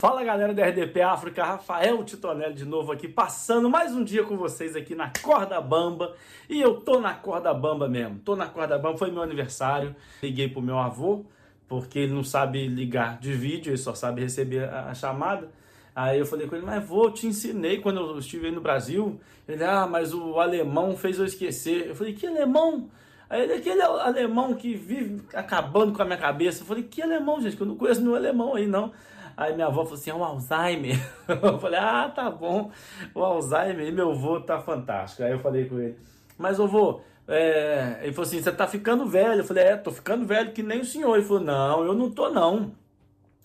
Fala galera do RDP África, Rafael Titonelli de novo aqui, passando mais um dia com vocês aqui na Corda Bamba. E eu tô na Corda Bamba mesmo, tô na Corda Bamba, foi meu aniversário. Liguei pro meu avô, porque ele não sabe ligar de vídeo, ele só sabe receber a chamada. Aí eu falei com ele, mas vou, te ensinei quando eu estive aí no Brasil. Ele, ah, mas o alemão fez eu esquecer. Eu falei, que alemão? Aí ele, aquele alemão que vive acabando com a minha cabeça. Eu falei, que alemão, gente? Que eu não conheço nenhum alemão aí, não. Aí minha avó falou assim: é um Alzheimer. Eu falei: ah, tá bom, o Alzheimer. E meu avô tá fantástico. Aí eu falei com ele: mas, avô, é... ele falou assim: você tá ficando velho. Eu falei: é, tô ficando velho que nem o senhor. Ele falou: não, eu não tô não.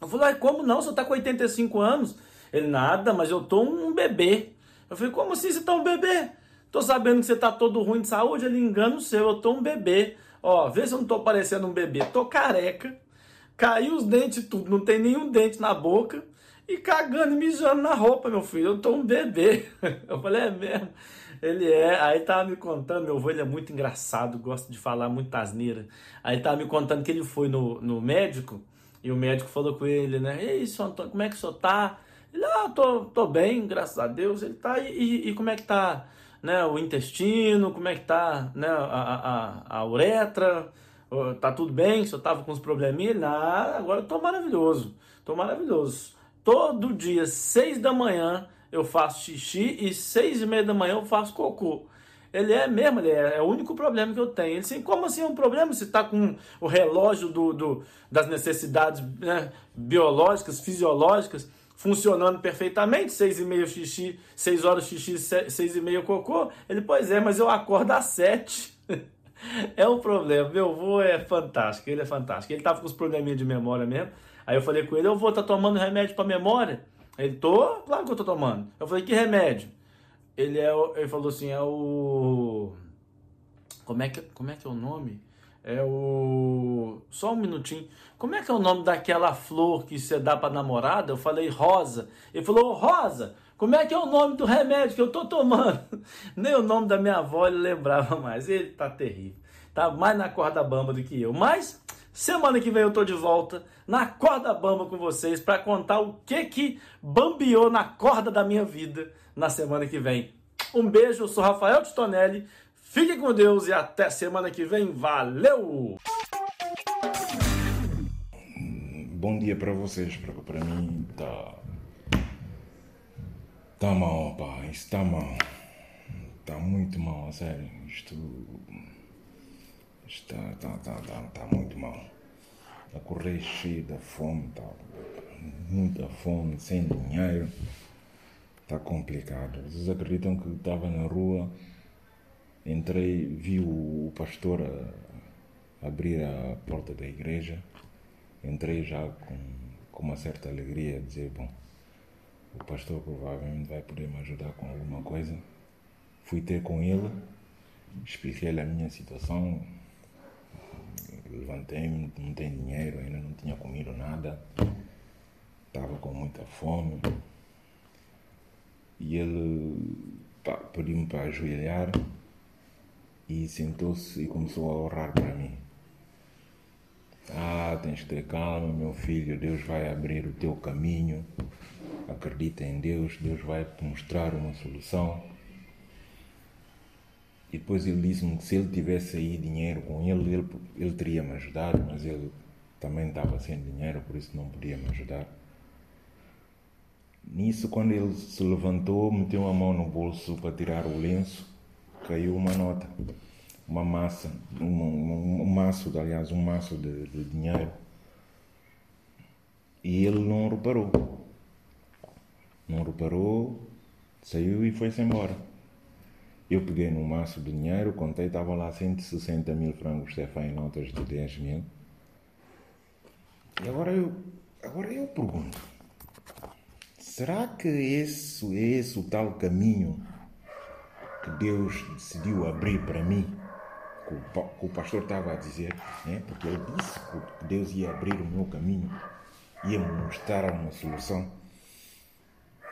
Eu falei: como não? Você tá com 85 anos? Ele: nada, mas eu tô um bebê. Eu falei: como assim você tá um bebê? Tô sabendo que você tá todo ruim de saúde. Ele engana o seu, eu tô um bebê. Ó, vê se eu não tô parecendo um bebê. Tô careca Caiu os dentes tudo, não tem nenhum dente na boca. E cagando e mijando na roupa, meu filho. Eu tô um bebê. Eu falei, é mesmo? Ele é. Aí tava me contando, meu avô ele é muito engraçado, gosta de falar muito asneira. Aí tava me contando que ele foi no, no médico e o médico falou com ele, né? E aí, senhor Antônio, como é que o senhor tá? Ele, ah, tô, tô bem, graças a Deus. Ele tá, e, e como é que tá né, o intestino? Como é que tá né, a, a, a uretra? Tá tudo bem? Eu tava com uns probleminhas, nada, agora eu tô maravilhoso. Tô maravilhoso. Todo dia, seis da manhã, eu faço xixi e seis e meia da manhã eu faço cocô. Ele é mesmo, ele é, é o único problema que eu tenho. Ele assim, como assim é um problema? Se tá com o relógio do, do das necessidades né, biológicas, fisiológicas, funcionando perfeitamente, seis e meia xixi, seis horas xixi, seis e meia cocô. Ele, pois é, mas eu acordo às sete. é um problema. Meu avô é fantástico, ele é fantástico. Ele tava com os probleminha de memória mesmo. Aí eu falei com ele, eu vou tá tomando remédio para memória? Ele, tô, claro que eu tô tomando. Eu falei, que remédio? Ele é, ele falou assim, é o como é que como é que é o nome? É o só um minutinho. Como é que é o nome daquela flor que você dá para namorada? Eu falei rosa. Ele falou, rosa. Como é que é o nome do remédio que eu tô tomando? Nem o nome da minha avó ele lembrava mais. Ele tá terrível. Tá mais na corda bamba do que eu. Mas semana que vem eu tô de volta na corda bamba com vocês para contar o que que bambiou na corda da minha vida na semana que vem. Um beijo, eu sou Rafael Titonelli. Fique com Deus e até semana que vem. Valeu! Bom dia para vocês. Para mim tá mal, pá, isso tá mal. Tá muito mal, a sério. Isto. Isto tá, tá, tá, tá, muito mal. A correr cheio da fome, tá. Muita fome, sem dinheiro. Tá complicado. Vocês acreditam que estava na rua, entrei, vi o pastor a, abrir a porta da igreja. Entrei já com, com uma certa alegria, dizer, bom o pastor provavelmente vai poder me ajudar com alguma coisa. Fui ter com ele, expliquei-lhe a minha situação, levantei-me, não tenho dinheiro, ainda não tinha comido nada, estava com muita fome. E ele pediu-me para ajoelhar e sentou-se e começou a orar para mim. Ah, tens que ter calma, meu filho, Deus vai abrir o teu caminho acredita em Deus, Deus vai mostrar uma solução. E depois ele disse-me que se ele tivesse aí dinheiro com ele, ele, ele teria me ajudado, mas ele também estava sem dinheiro, por isso não podia me ajudar. Nisso, quando ele se levantou, meteu a mão no bolso para tirar o lenço, caiu uma nota, uma massa, um, um, um maço, aliás, um maço de, de dinheiro. E ele não reparou. Não reparou, saiu e foi-se embora. Eu peguei num maço de dinheiro, contei, estavam lá 160 mil francos Stefan em notas de 10 mil. E agora eu, agora eu pergunto, será que esse, esse o tal caminho que Deus decidiu abrir para mim, que o, que o pastor estava a dizer, né? porque ele disse que Deus ia abrir o meu caminho, ia me mostrar uma solução.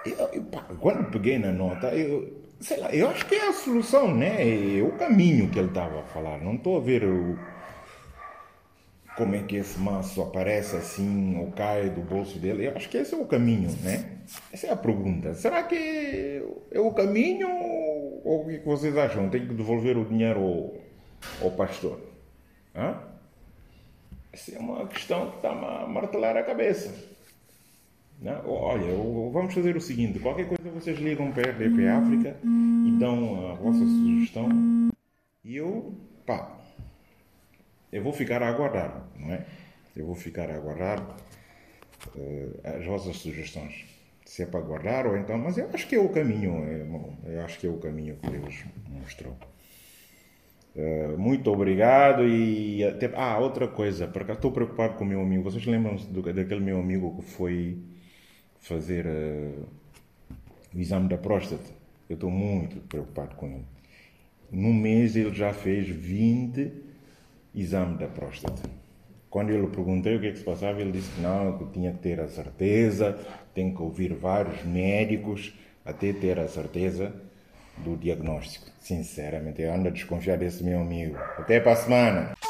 Eu, eu, quando peguei na nota, eu, sei lá, eu acho que é a solução, né? É o caminho que ele estava a falar. Não estou a ver o. como é que esse maço aparece assim ou cai do bolso dele. Eu acho que esse é o caminho, né? Essa é a pergunta. Será que é o caminho ou o que vocês acham? Tem que devolver o dinheiro ao, ao pastor? Hã? Essa é uma questão que está a martelar a cabeça. Não? Olha, vamos fazer o seguinte: qualquer coisa vocês ligam para a RDP África e dão a vossa sugestão e eu, pá, eu vou ficar a aguardar, não é? Eu vou ficar a aguardar uh, as vossas sugestões. Se é para aguardar ou então, mas eu acho que é o caminho, é, eu acho que é o caminho que Deus mostrou. Uh, muito obrigado e até, ah, outra coisa, porque estou preocupado com o meu amigo. Vocês lembram-se daquele meu amigo que foi fazer uh, o exame da próstata? Eu estou muito preocupado com ele. Num mês ele já fez 20 exame da próstata. Quando eu lhe perguntei o que, é que se passava, ele disse que não, que tinha que ter a certeza, tem que ouvir vários médicos até ter a certeza do diagnóstico. Sinceramente, eu ando a desconfiar desse meu amigo. Até para a semana!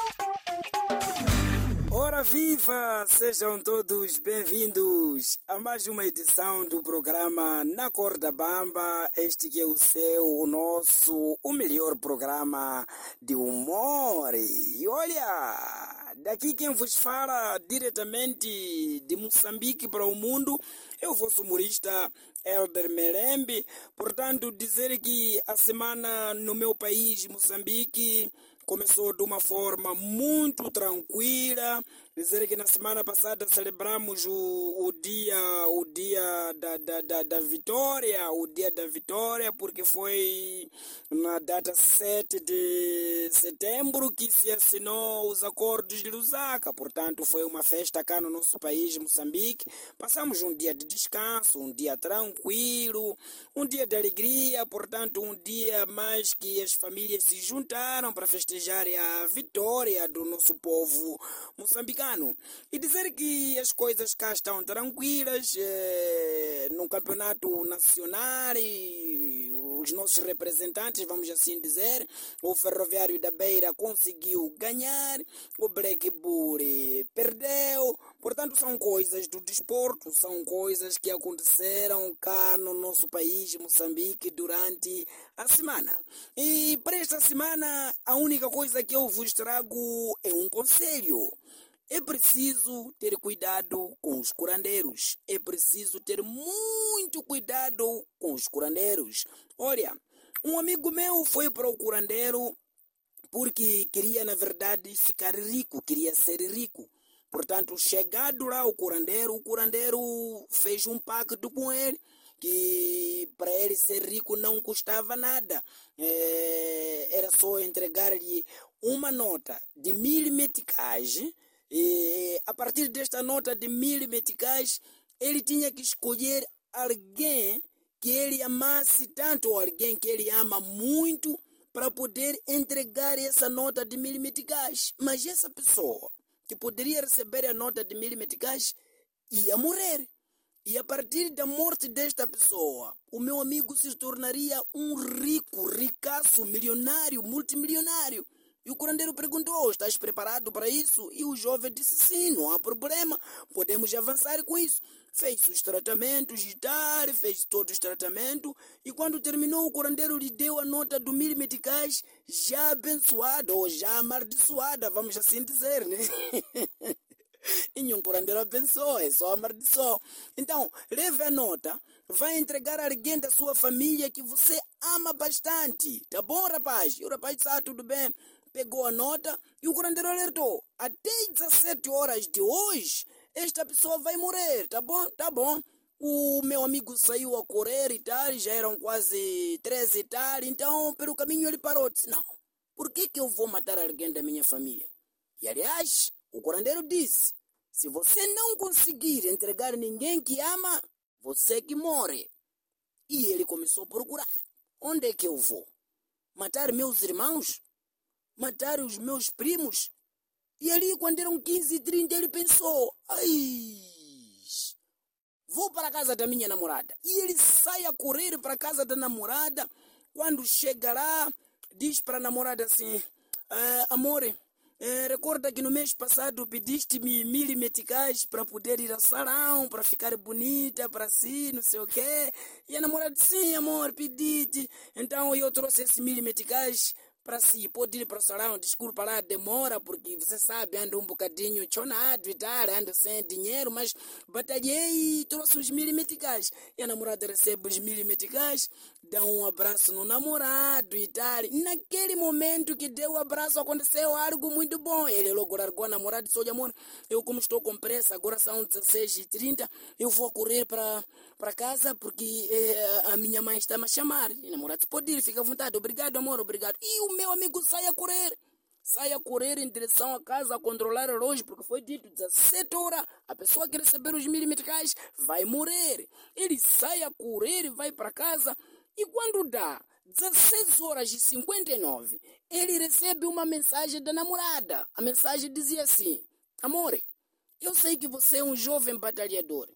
Viva! Sejam todos bem-vindos a mais uma edição do programa Na Corda Bamba. Este que é o seu, o nosso, o melhor programa de humor. E olha, daqui quem vos fala diretamente de Moçambique para o mundo é o vosso humorista Elder Merembe. Portanto, dizer que a semana no meu país, Moçambique, começou de uma forma muito tranquila. Dizer que na semana passada celebramos o, o dia, o dia da, da, da, da, vitória, o dia da vitória, porque foi na data 7 de setembro que se assinou os acordos de Lusaka. Portanto, foi uma festa cá no nosso país, Moçambique. Passamos um dia de descanso, um dia tranquilo, um dia de alegria, portanto, um dia mais que as famílias se juntaram para festejar a vitória do nosso povo moçambicano e dizer que as coisas cá estão tranquilas eh, no campeonato nacional e os nossos representantes, vamos assim dizer, o Ferroviário da Beira conseguiu ganhar, o Black Bull perdeu, portanto são coisas do desporto, são coisas que aconteceram cá no nosso país, Moçambique, durante a semana. E para esta semana, a única coisa que eu vos trago é um conselho. É preciso ter cuidado com os curandeiros. É preciso ter muito cuidado com os curandeiros. Olha, um amigo meu foi para o curandeiro porque queria, na verdade, ficar rico, queria ser rico. Portanto, chegado lá o curandeiro, o curandeiro fez um pacto com ele que para ele ser rico não custava nada. É, era só entregar-lhe uma nota de mil meticais e a partir desta nota de mil meticais, ele tinha que escolher alguém que ele amasse tanto, ou alguém que ele ama muito, para poder entregar essa nota de mil meticais. Mas essa pessoa que poderia receber a nota de mil meticais ia morrer. E a partir da morte desta pessoa, o meu amigo se tornaria um rico, ricaço, milionário, multimilionário. E o curandeiro perguntou: Estás preparado para isso? E o jovem disse: Sim, não há problema, podemos avançar com isso. Fez os tratamentos de tar, fez todos os tratamentos. E quando terminou, o curandeiro lhe deu a nota do mil meticais já abençoada, ou já amaldiçoada, vamos assim dizer, né? nenhum curandeiro abençoou, é só amaldiçoou. Então, leve a nota, vai entregar a alguém da sua família que você ama bastante. Tá bom, rapaz? E o rapaz disse: Ah, tudo bem pegou a nota e o curandeiro alertou. Até 17 horas de hoje, esta pessoa vai morrer, tá bom? Tá bom. O meu amigo saiu a correr e tal, já eram quase 13 e tal, então pelo caminho ele parou. Disse, não, por que, que eu vou matar alguém da minha família? E aliás, o curandeiro disse, se você não conseguir entregar ninguém que ama, você que morre. E ele começou a procurar. Onde é que eu vou? Matar meus irmãos? Matar os meus primos. E ali, quando eram 15 e 30, ele pensou: ai, vou para a casa da minha namorada. E ele sai a correr para a casa da namorada. Quando chega lá, diz para a namorada assim: ah, amor, É, recorda que no mês passado pediste-me mil meticais para poder ir ao salão, para ficar bonita, para si, não sei o quê. E a namorada sim, amor, pedite. Então eu trouxe esses mil meticais para si, pode ir para o salão, desculpa lá, demora, porque você sabe, ando um bocadinho chonado e tal, ando sem dinheiro, mas batalhei e trouxe os mil meticais. E a namorada recebe os mil meticais, dá um abraço no namorado e tal. Naquele momento que deu o abraço, aconteceu algo muito bom. Ele logo largou a namorada e disse, olha amor, eu como estou com pressa, agora são 16h30, eu vou correr para casa porque eh, a minha mãe está me a chamar. E a namorada disse, pode ir, fica à vontade, obrigado amor, obrigado. E o meu amigo sai a correr. Sai a correr em direção à casa a controlar relógio, porque foi dito 17 horas, a pessoa que receber os mil meticais vai morrer. Ele sai a correr e vai para casa, e quando dá 16 horas e 59, ele recebe uma mensagem da namorada. A mensagem dizia assim: Amor, eu sei que você é um jovem batalhador.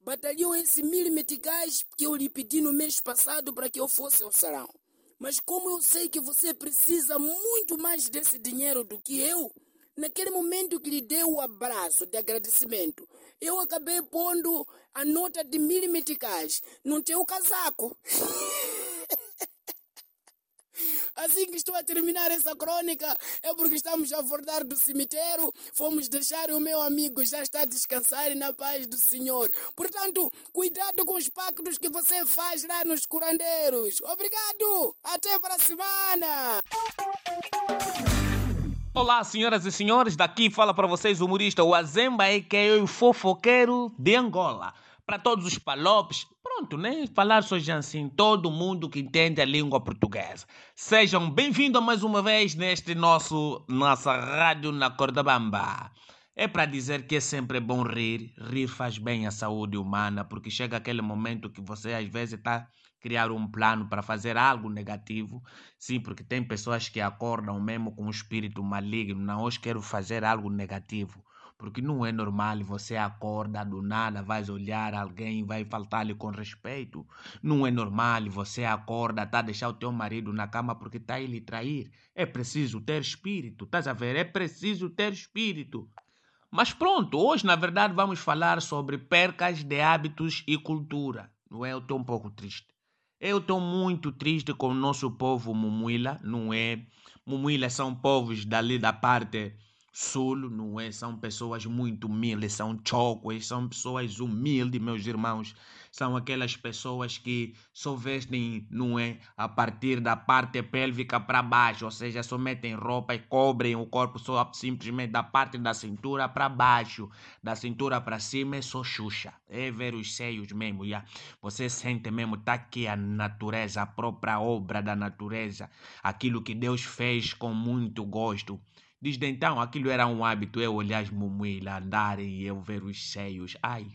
Batalhou esse mil meticais que eu lhe pedi no mês passado para que eu fosse ao sarau. Mas como eu sei que você precisa muito mais desse dinheiro do que eu, naquele momento que lhe dei o abraço de agradecimento, eu acabei pondo a nota de mil meticais no teu casaco. Assim que estou a terminar essa crônica, é porque estamos a voltar do cemitério, fomos deixar o meu amigo já está a descansar na paz do Senhor. Portanto, cuidado com os pactos que você faz lá nos curandeiros. Obrigado! Até para a semana! Olá, senhoras e senhores, daqui fala para vocês o humorista o Azemba, que é o fofoqueiro de Angola. Para todos os palopes, pronto, né? Falar só assim, todo mundo que entende a língua portuguesa. Sejam bem-vindos mais uma vez neste nosso nossa rádio na Corda Bamba. É para dizer que é sempre bom rir, rir faz bem à saúde humana, porque chega aquele momento que você às vezes está criar um plano para fazer algo negativo. Sim, porque tem pessoas que acordam mesmo com um espírito maligno. Não, hoje quero fazer algo negativo. Porque não é normal você acorda do nada, vais olhar alguém, vai faltar-lhe com respeito. Não é normal você acorda, tá deixar o teu marido na cama porque tá ele trair. É preciso ter espírito, estás a ver? É preciso ter espírito. Mas pronto, hoje na verdade vamos falar sobre percas de hábitos e cultura. Não é? Eu estou um pouco triste. Eu estou muito triste com o nosso povo Mumuila, não é? Mumuila são povos dali da parte sul, não é? São pessoas muito humildes, são chocos, são pessoas humildes, meus irmãos. São aquelas pessoas que só vestem, não é? A partir da parte pélvica para baixo, ou seja, só metem roupa e cobrem o corpo só simplesmente da parte da cintura para baixo. Da cintura para cima é só xuxa. É ver os seios mesmo, já. Você sente mesmo, tá aqui a natureza, a própria obra da natureza. Aquilo que Deus fez com muito gosto. Desde então, aquilo era um hábito, eu olhar as mumuílas andarem e eu ver os seios. Ai,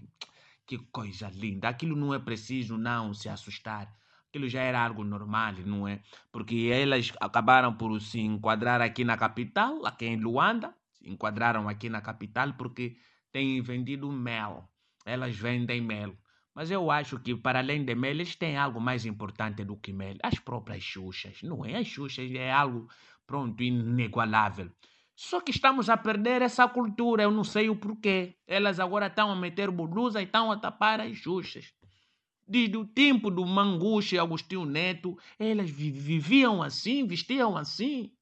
que coisa linda. Aquilo não é preciso não se assustar. Aquilo já era algo normal, não é? Porque elas acabaram por se enquadrar aqui na capital, aqui em Luanda, se enquadraram aqui na capital porque têm vendido mel. Elas vendem mel. Mas eu acho que, para além de mel, eles têm algo mais importante do que mel. As próprias xuxas, não é? As xuxas é algo, pronto, inigualável. Só que estamos a perder essa cultura, eu não sei o porquê. Elas agora estão a meter blusa e estão a tapar as xuxas. Desde o tempo do Manguche e Agostinho Neto, elas viviam assim, vestiam assim.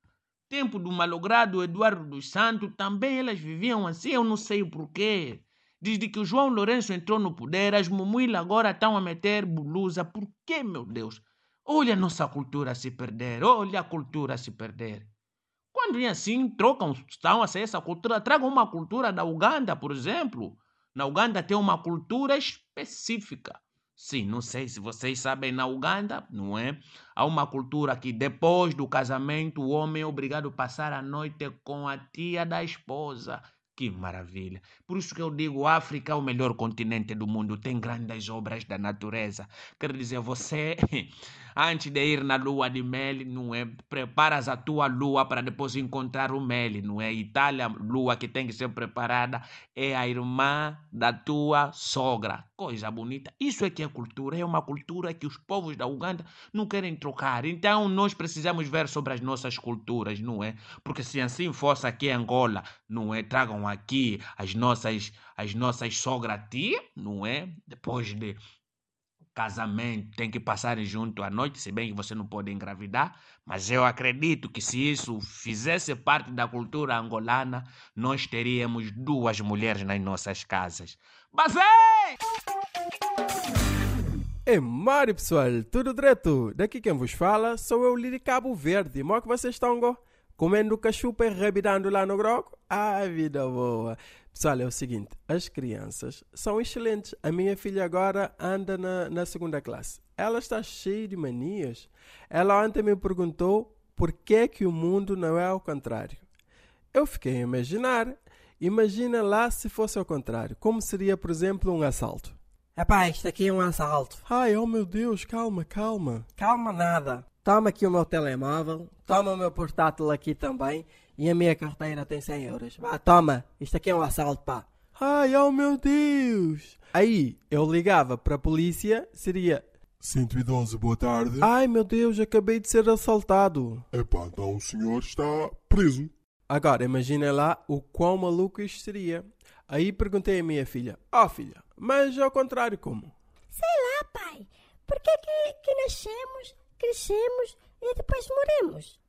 Tempo do malogrado Eduardo dos Santos, também elas viviam assim, eu não sei o porquê. Desde que o João Lourenço entrou no poder, as mumuílas agora estão a meter blusa. Por quê, meu Deus? Olha a nossa cultura se perder, olha a cultura se perder. É assim, trocam, estão a essa cultura, tragam uma cultura da Uganda, por exemplo. Na Uganda tem uma cultura específica. Sim, não sei se vocês sabem, na Uganda, não é? Há uma cultura que depois do casamento o homem é obrigado a passar a noite com a tia da esposa. Que maravilha. Por isso que eu digo, África é o melhor continente do mundo, tem grandes obras da natureza. Quer dizer, você, antes de ir na lua de mel, não é? Preparas a tua lua para depois encontrar o mel, não é? Itália, lua que tem que ser preparada, é a irmã da tua sogra. Coisa bonita. Isso é que é cultura, é uma cultura que os povos da Uganda não querem trocar. Então, nós precisamos ver sobre as nossas culturas, não é? Porque se assim fosse aqui em Angola, não é? Tragam aqui as nossas, as nossas sogra-tia, não é? Depois de casamento, tem que passar junto à noite, se bem que você não pode engravidar, mas eu acredito que se isso fizesse parte da cultura angolana, nós teríamos duas mulheres nas nossas casas. Basei! É Mário pessoal, tudo direto? Daqui quem vos fala sou eu, Liri Cabo Verde. Mó que vocês estão go? Comendo cachupa e rebidando lá no groco? Ah, vida boa! Pessoal, é o seguinte, as crianças são excelentes. A minha filha agora anda na, na segunda classe. Ela está cheia de manias. Ela ontem me perguntou por que, que o mundo não é ao contrário. Eu fiquei a imaginar. Imagina lá se fosse ao contrário. Como seria, por exemplo, um assalto. Epá, isto aqui é um assalto. Ai, oh meu Deus, calma, calma. Calma nada. Toma aqui o meu telemóvel, toma o meu portátil aqui também e a minha carteira tem 100 euros. Vá, toma, isto aqui é um assalto, pá. Ai, oh meu Deus. Aí, eu ligava para a polícia, seria... 112, boa tarde. Ai meu Deus, acabei de ser assaltado. Epá, então o senhor está preso. Agora, imaginem lá o quão maluco isto seria. Aí perguntei à minha filha, ó oh, filha, mas ao contrário como? Sei lá, pai. Por que, que, que nascemos, crescemos e depois morremos?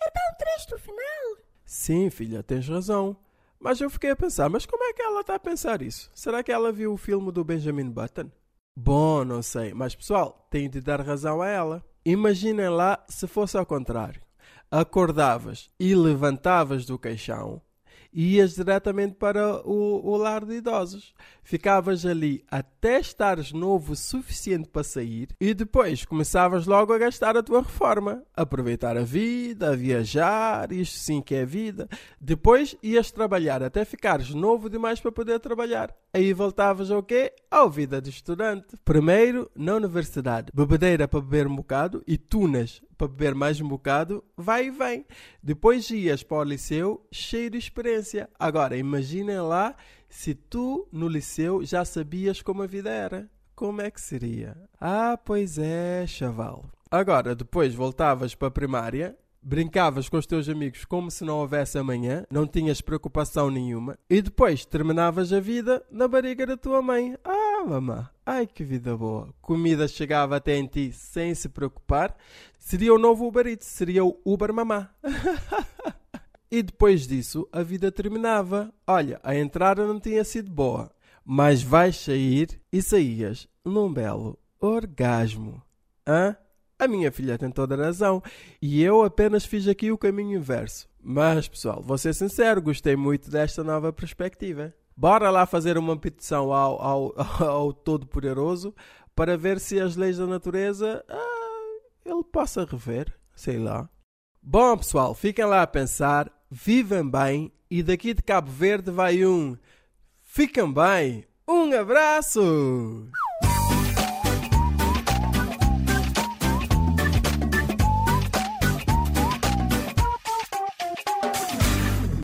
É tão triste o final. Sim, filha, tens razão. Mas eu fiquei a pensar, mas como é que ela está a pensar isso? Será que ela viu o filme do Benjamin Button? Bom, não sei, mas pessoal, tenho de dar razão a ela. Imaginem lá se fosse ao contrário. Acordavas e levantavas do caixão e ias diretamente para o, o lar de idosos. Ficavas ali até estares novo o suficiente para sair e depois começavas logo a gastar a tua reforma. Aproveitar a vida, a viajar, isto sim que é vida. Depois ias trabalhar até ficares novo demais para poder trabalhar. Aí voltavas ao quê? À vida de estudante. Primeiro, na universidade, bebedeira para beber um bocado e tunas para beber mais um bocado, vai e vem. Depois ias para o liceu cheio de experiência. Agora, imaginem lá se tu no liceu já sabias como a vida era. Como é que seria? Ah, pois é, chaval. Agora, depois voltavas para a primária brincavas com os teus amigos como se não houvesse amanhã, não tinhas preocupação nenhuma, e depois terminavas a vida na barriga da tua mãe. Ah, mamã, ai que vida boa! Comida chegava até em ti sem se preocupar. Seria o novo Uber Eats, seria o Uber Mamá. e depois disso, a vida terminava. Olha, a entrada não tinha sido boa, mas vais sair e saías num belo orgasmo. Hã? A minha filha tem toda a razão e eu apenas fiz aqui o caminho inverso. Mas, pessoal, vou ser sincero, gostei muito desta nova perspectiva. Bora lá fazer uma petição ao, ao, ao Todo-Poderoso para ver se as leis da natureza ah, ele possa rever, sei lá. Bom, pessoal, fiquem lá a pensar, vivem bem e daqui de Cabo Verde vai um. Fiquem bem! Um abraço!